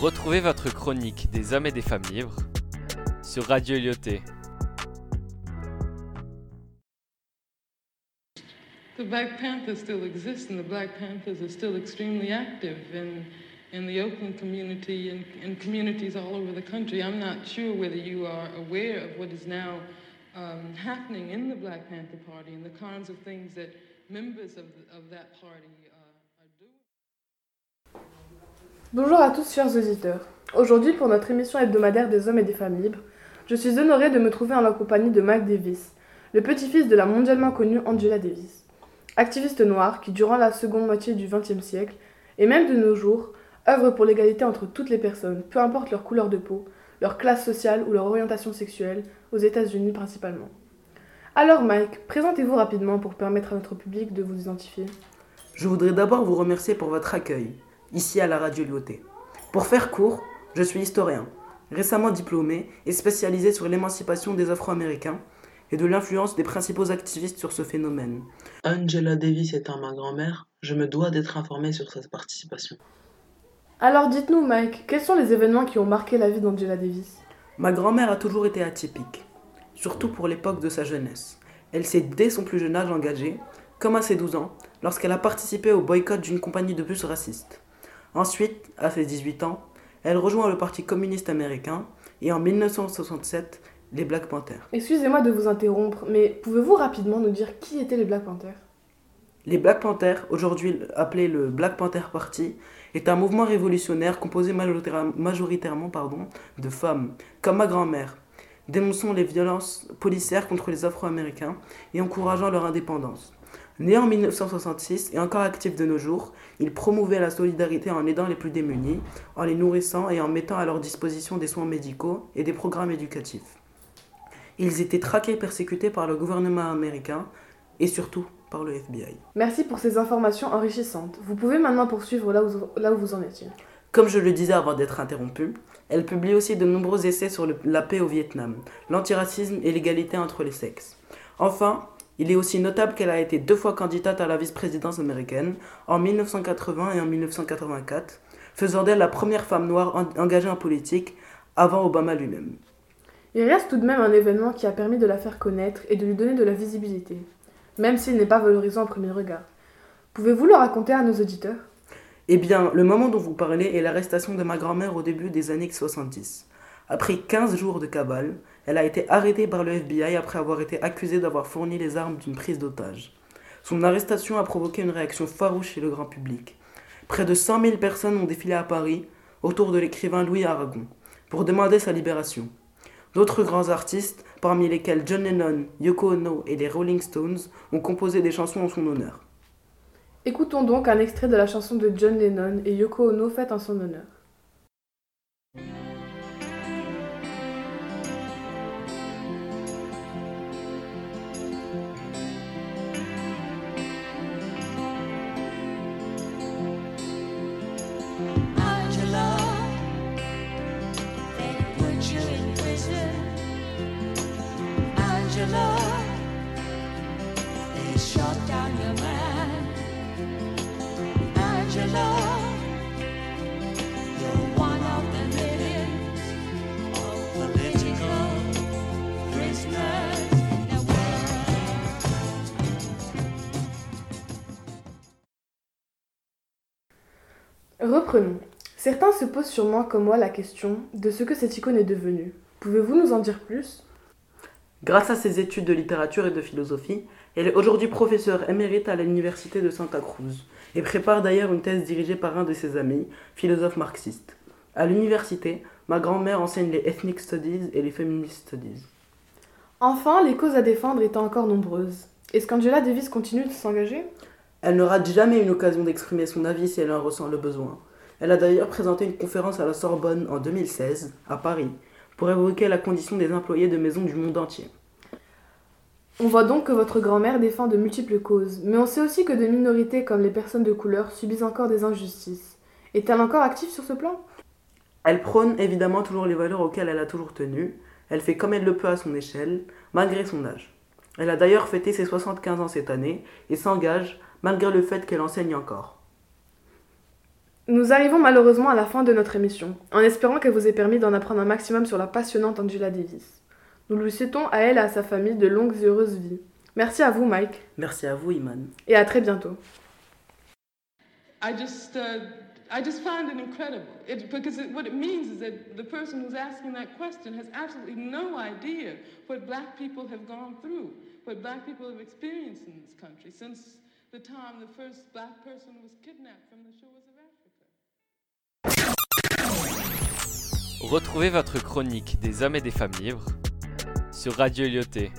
Retrouvez votre chronique des hommes et des femmes libres sur Radio Lyoté. The Black Panthers still exist, and the Black Panthers are still extremely active in, in the Oakland community and, communities all over the country. I'm not sure whether you are aware of what is now um, happening in the Black Panther Party and the kinds of things that members of, of that party uh, are doing. Bonjour à tous chers auditeurs. Aujourd'hui pour notre émission hebdomadaire des hommes et des femmes libres, je suis honorée de me trouver en la compagnie de Mike Davis, le petit-fils de la mondialement connue Angela Davis. Activiste noire qui durant la seconde moitié du XXe siècle, et même de nos jours, œuvre pour l'égalité entre toutes les personnes, peu importe leur couleur de peau, leur classe sociale ou leur orientation sexuelle, aux États-Unis principalement. Alors Mike, présentez-vous rapidement pour permettre à notre public de vous identifier. Je voudrais d'abord vous remercier pour votre accueil, ici à la radio Lyoté. Pour faire court, je suis historien, récemment diplômé et spécialisé sur l'émancipation des Afro-Américains et de l'influence des principaux activistes sur ce phénomène. Angela Davis étant ma grand-mère, je me dois d'être informé sur sa participation. Alors dites-nous Mike, quels sont les événements qui ont marqué la vie d'Angela Davis? Ma grand-mère a toujours été atypique, surtout pour l'époque de sa jeunesse. Elle s'est dès son plus jeune âge engagée, comme à ses 12 ans, lorsqu'elle a participé au boycott d'une compagnie de bus raciste. Ensuite, à ses 18 ans, elle rejoint le Parti communiste américain et en 1967, les Black Panthers. Excusez-moi de vous interrompre, mais pouvez-vous rapidement nous dire qui étaient les Black Panthers? Les Black Panthers, aujourd'hui appelé le Black Panther Party, est un mouvement révolutionnaire composé majoritaire- majoritairement pardon, de femmes, comme ma grand-mère, dénonçant les violences policières contre les Afro-Américains et encourageant leur indépendance. Né en 1966 et encore actif de nos jours, il promouvait la solidarité en aidant les plus démunis, en les nourrissant et en mettant à leur disposition des soins médicaux et des programmes éducatifs. Ils étaient traqués et persécutés par le gouvernement américain et surtout par le FBI. Merci pour ces informations enrichissantes. Vous pouvez maintenant poursuivre là où, là où vous en étiez. Comme je le disais avant d'être interrompue, elle publie aussi de nombreux essais sur le- la paix au Vietnam, l'antiracisme et l'égalité entre les sexes. Enfin, il est aussi notable qu'elle a été deux fois candidate à la vice-présidence américaine, en 1980 et en 1984, faisant d'elle la première femme noire en- engagée en politique avant Obama lui-même. Il reste tout de même un événement qui a permis de la faire connaître et de lui donner de la visibilité, même s'il n'est pas valorisant au premier regard. Pouvez-vous le raconter à nos auditeurs? Eh bien, le moment dont vous parlez est l'arrestation de ma grand-mère au début des années 70. Après 15 jours de cavale, elle a été arrêtée par le FBI après avoir été accusée d'avoir fourni les armes d'une prise d'otage. Son arrestation a provoqué une réaction farouche chez le grand public. Près de 100 000 personnes ont défilé à Paris autour de l'écrivain Louis Aragon pour demander sa libération. D'autres grands artistes, parmi lesquels John Lennon, Yoko Ono et les Rolling Stones, ont composé des chansons en son honneur. Écoutons donc un extrait de la chanson de John Lennon et Yoko Ono faite en son honneur. Reprenons. Certains se posent sûrement comme moi la question de ce que cette icône est devenue. Pouvez-vous nous en dire plus? Grâce à ses études de littérature et de philosophie, elle est aujourd'hui professeure émérite à l'université de Santa Cruz et prépare d'ailleurs une thèse dirigée par un de ses amis, philosophe marxiste. À l'université, ma grand-mère enseigne les Ethnic Studies et les Feminist Studies. Enfin, les causes à défendre étant encore nombreuses. Est-ce qu'Angela Davis continue de s'engager? Elle ne rate jamais une occasion d'exprimer son avis si elle en ressent le besoin. Elle a d'ailleurs présenté une conférence à la Sorbonne en 2016, à Paris, pour évoquer la condition des employés de maisons du monde entier. On voit donc que votre grand-mère défend de multiples causes, mais on sait aussi que des minorités comme les personnes de couleur subissent encore des injustices. Est-elle encore active sur ce plan? Elle prône évidemment toujours les valeurs auxquelles elle a toujours tenu. Elle fait comme elle le peut à son échelle, malgré son âge. Elle a d'ailleurs fêté ses 75 ans cette année et s'engage malgré le fait qu'elle enseigne encore. Nous arrivons malheureusement à la fin de notre émission, en espérant qu'elle vous ait permis d'en apprendre un maximum sur la passionnante Angela Davis. Nous lui souhaitons à elle et à sa famille de longues et heureuses vies. Merci à vous Mike, Merci à vous, Iman. et à très bientôt. I just, uh, I just find it incredible it, because it, what it means is that the person who's asking that question has absolutely no idea what black people have gone through, what black people have experienced in this country since the time the first black person was kidnapped from the shores of Retrouvez votre chronique des hommes et des femmes libres sur Radio Lyoté.